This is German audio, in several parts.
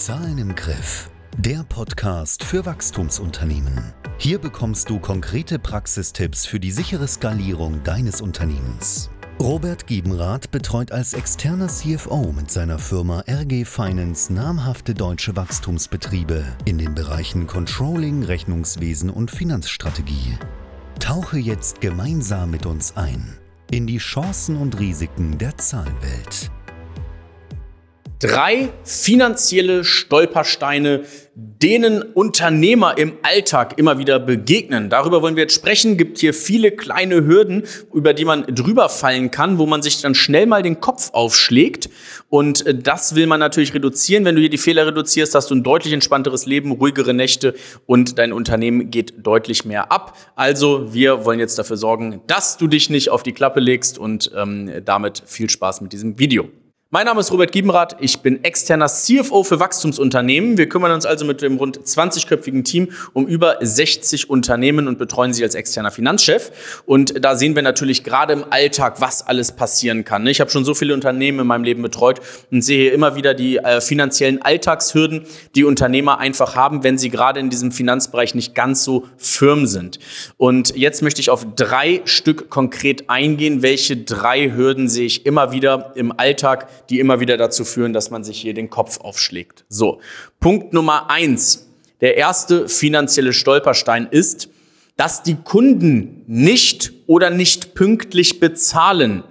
Zahlen im Griff. Der Podcast für Wachstumsunternehmen. Hier bekommst du konkrete Praxistipps für die sichere Skalierung deines Unternehmens. Robert Giebenrath betreut als externer CFO mit seiner Firma RG Finance namhafte deutsche Wachstumsbetriebe in den Bereichen Controlling, Rechnungswesen und Finanzstrategie. Tauche jetzt gemeinsam mit uns ein in die Chancen und Risiken der Zahlenwelt. Drei finanzielle Stolpersteine, denen Unternehmer im Alltag immer wieder begegnen. Darüber wollen wir jetzt sprechen. Gibt hier viele kleine Hürden, über die man drüber fallen kann, wo man sich dann schnell mal den Kopf aufschlägt. Und äh, das will man natürlich reduzieren. Wenn du hier die Fehler reduzierst, hast du ein deutlich entspannteres Leben, ruhigere Nächte und dein Unternehmen geht deutlich mehr ab. Also wir wollen jetzt dafür sorgen, dass du dich nicht auf die Klappe legst und ähm, damit viel Spaß mit diesem Video. Mein Name ist Robert Giebenrath, ich bin externer CFO für Wachstumsunternehmen. Wir kümmern uns also mit dem rund 20-köpfigen Team um über 60 Unternehmen und betreuen sie als externer Finanzchef. Und da sehen wir natürlich gerade im Alltag, was alles passieren kann. Ich habe schon so viele Unternehmen in meinem Leben betreut und sehe immer wieder die äh, finanziellen Alltagshürden, die Unternehmer einfach haben, wenn sie gerade in diesem Finanzbereich nicht ganz so firm sind. Und jetzt möchte ich auf drei Stück konkret eingehen. Welche drei Hürden sehe ich immer wieder im Alltag? Die immer wieder dazu führen, dass man sich hier den Kopf aufschlägt. So, Punkt Nummer eins. Der erste finanzielle Stolperstein ist, dass die Kunden nicht oder nicht pünktlich bezahlen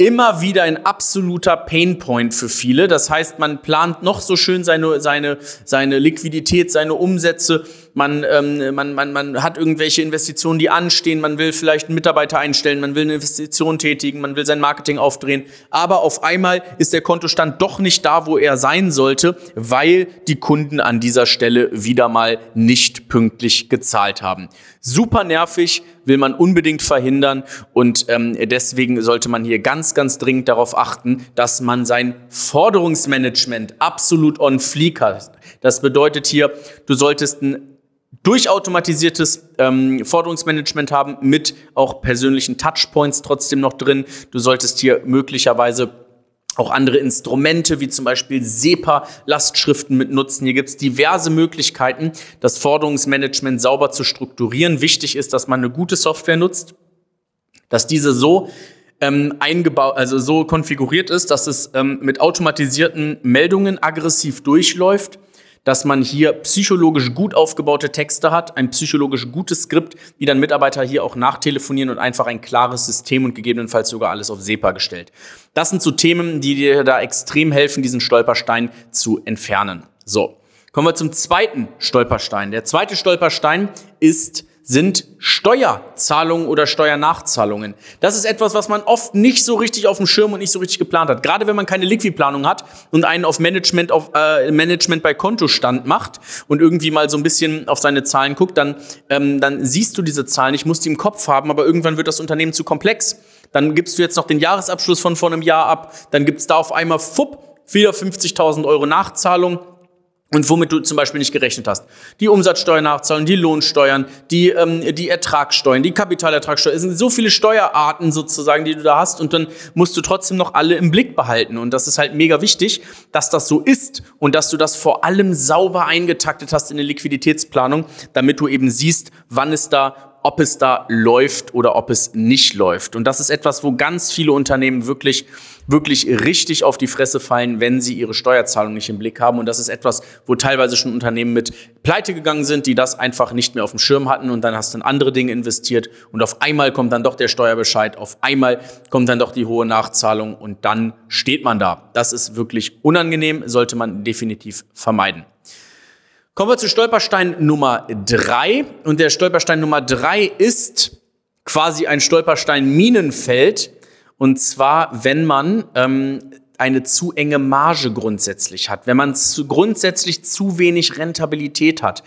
immer wieder ein absoluter Painpoint für viele. Das heißt, man plant noch so schön seine, seine, seine Liquidität, seine Umsätze. Man, ähm, man, man, man hat irgendwelche Investitionen, die anstehen. Man will vielleicht einen Mitarbeiter einstellen. Man will eine Investition tätigen. Man will sein Marketing aufdrehen. Aber auf einmal ist der Kontostand doch nicht da, wo er sein sollte, weil die Kunden an dieser Stelle wieder mal nicht pünktlich gezahlt haben. Super nervig, will man unbedingt verhindern und ähm, deswegen sollte man hier ganz, ganz dringend darauf achten, dass man sein Forderungsmanagement absolut on fleek hat. Das bedeutet hier, du solltest ein durchautomatisiertes ähm, Forderungsmanagement haben mit auch persönlichen Touchpoints trotzdem noch drin. Du solltest hier möglicherweise auch andere Instrumente wie zum Beispiel SEPA-Lastschriften mit nutzen. Hier gibt es diverse Möglichkeiten, das Forderungsmanagement sauber zu strukturieren. Wichtig ist, dass man eine gute Software nutzt, dass diese so ähm, eingebaut, also so konfiguriert ist, dass es ähm, mit automatisierten Meldungen aggressiv durchläuft dass man hier psychologisch gut aufgebaute Texte hat, ein psychologisch gutes Skript, wie dann Mitarbeiter hier auch nachtelefonieren und einfach ein klares System und gegebenenfalls sogar alles auf SEPA gestellt. Das sind so Themen, die dir da extrem helfen, diesen Stolperstein zu entfernen. So. Kommen wir zum zweiten Stolperstein. Der zweite Stolperstein ist sind Steuerzahlungen oder Steuernachzahlungen. Das ist etwas, was man oft nicht so richtig auf dem Schirm und nicht so richtig geplant hat. Gerade wenn man keine Liquidplanung hat und einen auf Management, auf äh, Management bei Kontostand macht und irgendwie mal so ein bisschen auf seine Zahlen guckt, dann, ähm, dann siehst du diese Zahlen. Ich muss die im Kopf haben, aber irgendwann wird das Unternehmen zu komplex. Dann gibst du jetzt noch den Jahresabschluss von vor einem Jahr ab. Dann gibt's da auf einmal fupp wieder 50.000 Euro Nachzahlung und womit du zum Beispiel nicht gerechnet hast. Die Umsatzsteuernachzahlung, die Lohnsteuern, die, ähm, die Ertragssteuern, die Kapitalertragssteuer. Es sind so viele Steuerarten sozusagen, die du da hast und dann musst du trotzdem noch alle im Blick behalten. Und das ist halt mega wichtig, dass das so ist und dass du das vor allem sauber eingetaktet hast in der Liquiditätsplanung, damit du eben siehst, wann es da ob es da läuft oder ob es nicht läuft. Und das ist etwas, wo ganz viele Unternehmen wirklich wirklich richtig auf die Fresse fallen, wenn sie ihre Steuerzahlung nicht im Blick haben. Und das ist etwas, wo teilweise schon Unternehmen mit pleite gegangen sind, die das einfach nicht mehr auf dem Schirm hatten und dann hast du in andere Dinge investiert und auf einmal kommt dann doch der Steuerbescheid, auf einmal kommt dann doch die hohe Nachzahlung und dann steht man da. Das ist wirklich unangenehm, sollte man definitiv vermeiden. Kommen wir zu Stolperstein Nummer drei Und der Stolperstein Nummer drei ist quasi ein Stolperstein Minenfeld. Und zwar, wenn man ähm, eine zu enge Marge grundsätzlich hat, wenn man zu, grundsätzlich zu wenig Rentabilität hat.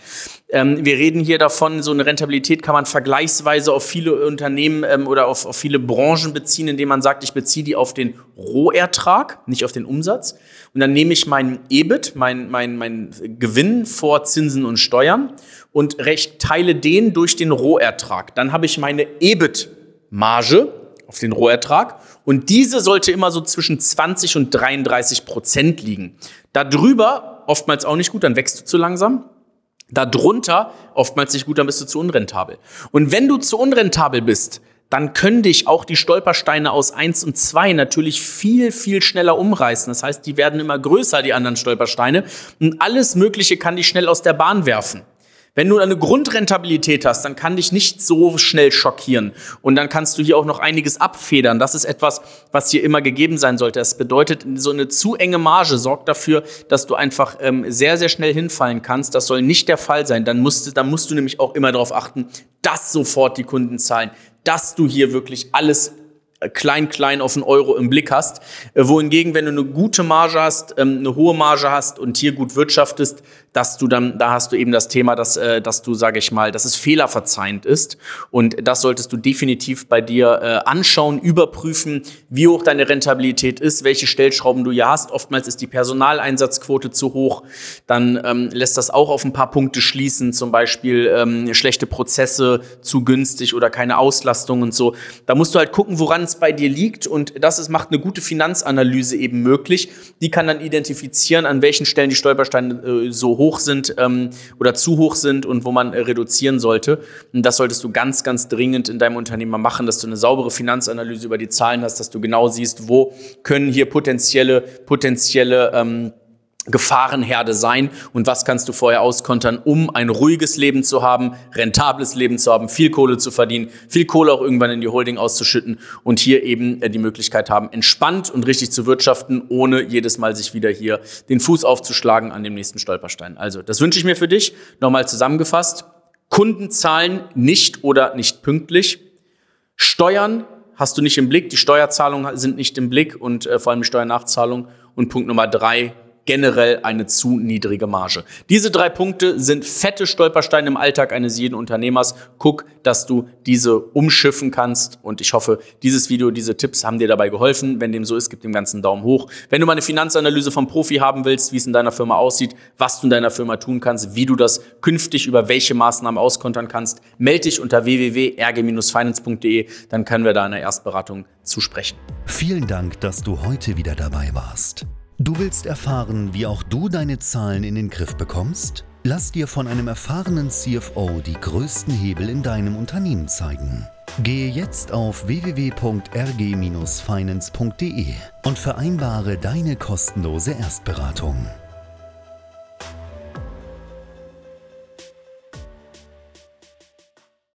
Ähm, wir reden hier davon, so eine Rentabilität kann man vergleichsweise auf viele Unternehmen ähm, oder auf, auf viele Branchen beziehen, indem man sagt, ich beziehe die auf den Rohertrag, nicht auf den Umsatz. Und dann nehme ich meinen EBIT, mein, mein, mein Gewinn vor Zinsen und Steuern und recht teile den durch den Rohertrag. Dann habe ich meine EBIT-Marge auf den Rohertrag. Und diese sollte immer so zwischen 20 und 33 Prozent liegen. Darüber oftmals auch nicht gut, dann wächst du zu langsam. Darunter oftmals nicht gut, dann bist du zu unrentabel. Und wenn du zu unrentabel bist, dann können dich auch die Stolpersteine aus 1 und 2 natürlich viel, viel schneller umreißen. Das heißt, die werden immer größer, die anderen Stolpersteine. Und alles Mögliche kann dich schnell aus der Bahn werfen. Wenn du eine Grundrentabilität hast, dann kann dich nicht so schnell schockieren. Und dann kannst du hier auch noch einiges abfedern. Das ist etwas, was hier immer gegeben sein sollte. Das bedeutet, so eine zu enge Marge sorgt dafür, dass du einfach ähm, sehr, sehr schnell hinfallen kannst. Das soll nicht der Fall sein. Dann musst, dann musst du nämlich auch immer darauf achten, dass sofort die Kunden zahlen, dass du hier wirklich alles klein, klein auf einen Euro im Blick hast. Äh, wohingegen, wenn du eine gute Marge hast, ähm, eine hohe Marge hast und hier gut wirtschaftest, dass du dann, da hast du eben das Thema, dass, äh, dass du, sage ich mal, dass es fehlerverzeihend ist. Und das solltest du definitiv bei dir äh, anschauen, überprüfen, wie hoch deine Rentabilität ist, welche Stellschrauben du hier hast. Oftmals ist die Personaleinsatzquote zu hoch. Dann ähm, lässt das auch auf ein paar Punkte schließen, zum Beispiel ähm, schlechte Prozesse zu günstig oder keine Auslastung und so. Da musst du halt gucken, woran es bei dir liegt. Und das ist, macht eine gute Finanzanalyse eben möglich. Die kann dann identifizieren, an welchen Stellen die Stolpersteine äh, so hoch sind ähm, oder zu hoch sind und wo man äh, reduzieren sollte. Und das solltest du ganz, ganz dringend in deinem Unternehmen machen, dass du eine saubere Finanzanalyse über die Zahlen hast, dass du genau siehst, wo können hier potenzielle, potenzielle ähm, Gefahrenherde sein und was kannst du vorher auskontern, um ein ruhiges Leben zu haben, rentables Leben zu haben, viel Kohle zu verdienen, viel Kohle auch irgendwann in die Holding auszuschütten und hier eben äh, die Möglichkeit haben, entspannt und richtig zu wirtschaften, ohne jedes Mal sich wieder hier den Fuß aufzuschlagen an dem nächsten Stolperstein. Also, das wünsche ich mir für dich. Nochmal zusammengefasst. Kunden zahlen nicht oder nicht pünktlich. Steuern hast du nicht im Blick. Die Steuerzahlungen sind nicht im Blick und äh, vor allem die Steuernachzahlung. Und Punkt Nummer drei, generell eine zu niedrige Marge. Diese drei Punkte sind fette Stolpersteine im Alltag eines jeden Unternehmers. Guck, dass du diese umschiffen kannst und ich hoffe, dieses Video, diese Tipps haben dir dabei geholfen. Wenn dem so ist, gib dem ganzen Daumen hoch. Wenn du mal eine Finanzanalyse vom Profi haben willst, wie es in deiner Firma aussieht, was du in deiner Firma tun kannst, wie du das künftig über welche Maßnahmen auskontern kannst, melde dich unter www.rg-finance.de, dann können wir da in der Erstberatung zusprechen. Vielen Dank, dass du heute wieder dabei warst. Du willst erfahren, wie auch du deine Zahlen in den Griff bekommst? Lass dir von einem erfahrenen CFO die größten Hebel in deinem Unternehmen zeigen. Gehe jetzt auf www.rg-finance.de und vereinbare deine kostenlose Erstberatung.